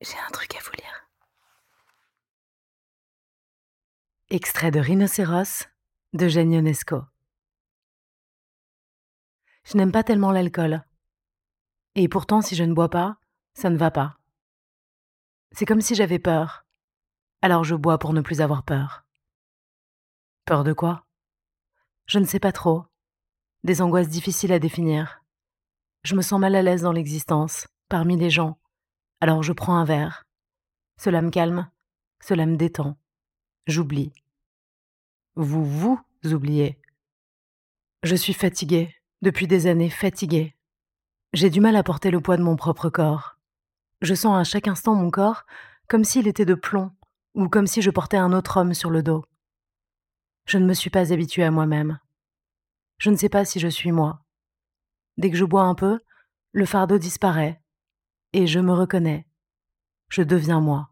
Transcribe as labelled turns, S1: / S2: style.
S1: J'ai un truc à vous lire. Extrait de Rhinocéros de Jeanne Ionesco. Je n'aime pas tellement l'alcool. Et pourtant, si je ne bois pas, ça ne va pas. C'est comme si j'avais peur. Alors je bois pour ne plus avoir peur. Peur de quoi? Je ne sais pas trop. Des angoisses difficiles à définir. Je me sens mal à l'aise dans l'existence, parmi les gens, alors je prends un verre. Cela me calme, cela me détend. J'oublie. Vous, vous oubliez. Je suis fatiguée, depuis des années fatiguée. J'ai du mal à porter le poids de mon propre corps. Je sens à chaque instant mon corps comme s'il était de plomb, ou comme si je portais un autre homme sur le dos. Je ne me suis pas habituée à moi-même. Je ne sais pas si je suis moi. Dès que je bois un peu, le fardeau disparaît, et je me reconnais. Je deviens moi.